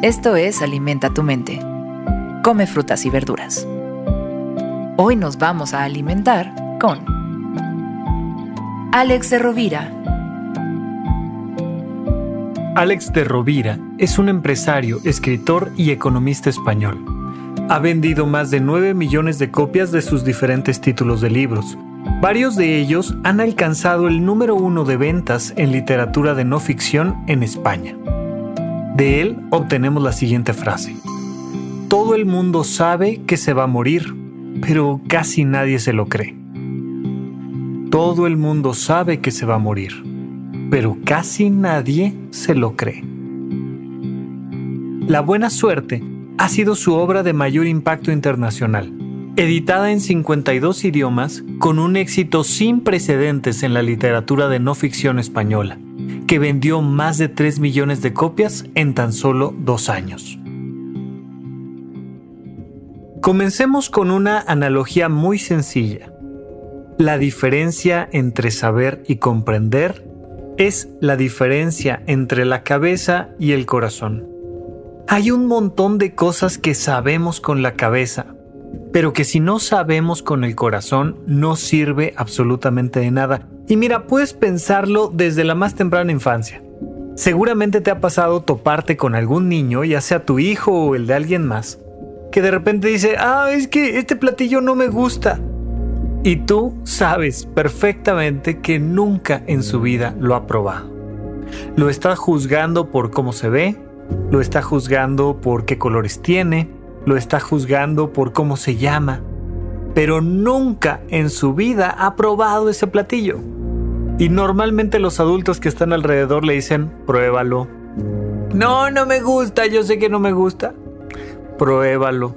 Esto es Alimenta tu mente. Come frutas y verduras. Hoy nos vamos a alimentar con Alex de Rovira. Alex de Rovira es un empresario, escritor y economista español. Ha vendido más de 9 millones de copias de sus diferentes títulos de libros. Varios de ellos han alcanzado el número uno de ventas en literatura de no ficción en España. De él obtenemos la siguiente frase. Todo el mundo sabe que se va a morir, pero casi nadie se lo cree. Todo el mundo sabe que se va a morir, pero casi nadie se lo cree. La buena suerte ha sido su obra de mayor impacto internacional, editada en 52 idiomas con un éxito sin precedentes en la literatura de no ficción española, que vendió más de 3 millones de copias en tan solo dos años. Comencemos con una analogía muy sencilla. La diferencia entre saber y comprender es la diferencia entre la cabeza y el corazón. Hay un montón de cosas que sabemos con la cabeza, pero que si no sabemos con el corazón no sirve absolutamente de nada. Y mira, puedes pensarlo desde la más temprana infancia. Seguramente te ha pasado toparte con algún niño, ya sea tu hijo o el de alguien más, que de repente dice, ah, es que este platillo no me gusta. Y tú sabes perfectamente que nunca en su vida lo ha probado. Lo está juzgando por cómo se ve, lo está juzgando por qué colores tiene, lo está juzgando por cómo se llama, pero nunca en su vida ha probado ese platillo. Y normalmente los adultos que están alrededor le dicen, pruébalo. No, no me gusta, yo sé que no me gusta pruébalo.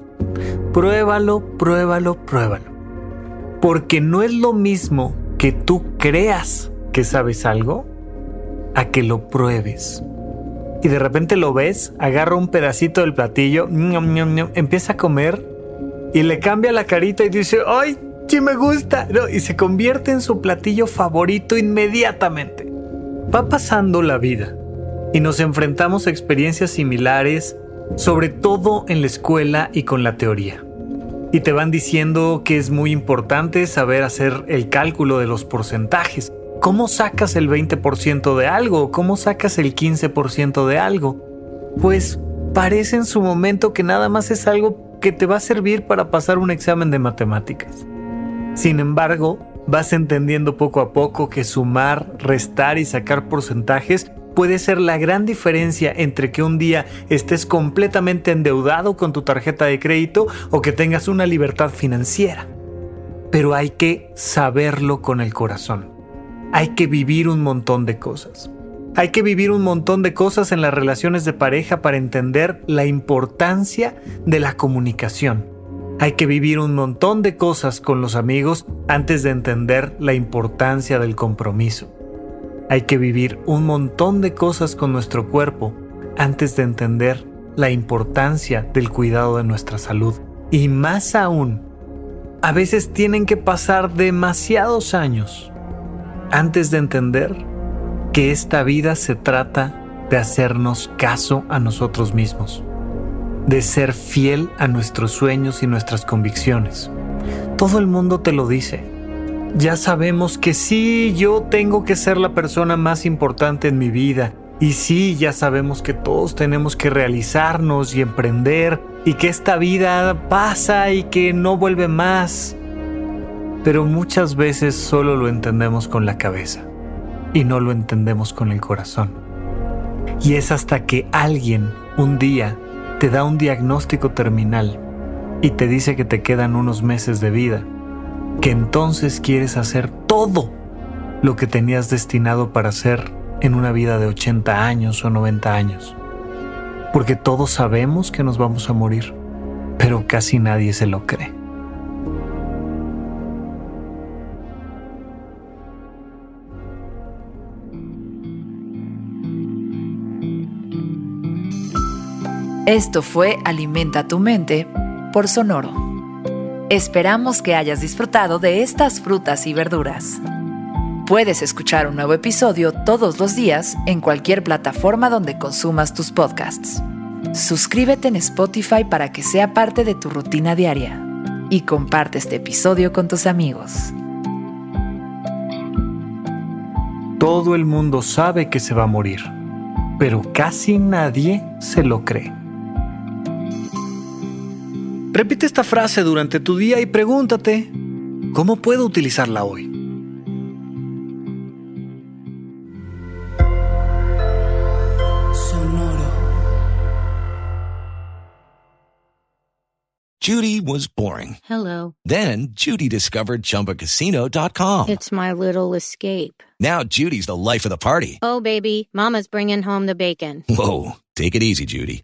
Pruébalo, pruébalo, pruébalo. Porque no es lo mismo que tú creas que sabes algo a que lo pruebes. Y de repente lo ves, agarra un pedacito del platillo, empieza a comer y le cambia la carita y dice, ¡ay! Sí me gusta. y se convierte en su platillo favorito inmediatamente. Va pasando la vida y nos enfrentamos a experiencias similares sobre todo en la escuela y con la teoría. Y te van diciendo que es muy importante saber hacer el cálculo de los porcentajes. ¿Cómo sacas el 20% de algo? ¿Cómo sacas el 15% de algo? Pues parece en su momento que nada más es algo que te va a servir para pasar un examen de matemáticas. Sin embargo, vas entendiendo poco a poco que sumar, restar y sacar porcentajes puede ser la gran diferencia entre que un día estés completamente endeudado con tu tarjeta de crédito o que tengas una libertad financiera. Pero hay que saberlo con el corazón. Hay que vivir un montón de cosas. Hay que vivir un montón de cosas en las relaciones de pareja para entender la importancia de la comunicación. Hay que vivir un montón de cosas con los amigos antes de entender la importancia del compromiso. Hay que vivir un montón de cosas con nuestro cuerpo antes de entender la importancia del cuidado de nuestra salud. Y más aún, a veces tienen que pasar demasiados años antes de entender que esta vida se trata de hacernos caso a nosotros mismos, de ser fiel a nuestros sueños y nuestras convicciones. Todo el mundo te lo dice, ya sabemos que sí, yo tengo que ser la persona más importante en mi vida. Y sí, ya sabemos que todos tenemos que realizarnos y emprender y que esta vida pasa y que no vuelve más. Pero muchas veces solo lo entendemos con la cabeza y no lo entendemos con el corazón. Y es hasta que alguien un día te da un diagnóstico terminal y te dice que te quedan unos meses de vida que entonces quieres hacer todo lo que tenías destinado para hacer en una vida de 80 años o 90 años. Porque todos sabemos que nos vamos a morir, pero casi nadie se lo cree. Esto fue Alimenta tu mente por Sonoro. Esperamos que hayas disfrutado de estas frutas y verduras. Puedes escuchar un nuevo episodio todos los días en cualquier plataforma donde consumas tus podcasts. Suscríbete en Spotify para que sea parte de tu rutina diaria y comparte este episodio con tus amigos. Todo el mundo sabe que se va a morir, pero casi nadie se lo cree. Repite esta frase durante tu día y pregúntate, ¿cómo puedo utilizarla hoy? Judy was boring. Hello. Then Judy discovered ChumbaCasino.com. It's my little escape. Now Judy's the life of the party. Oh, baby, Mama's bringing home the bacon. Whoa, take it easy, Judy.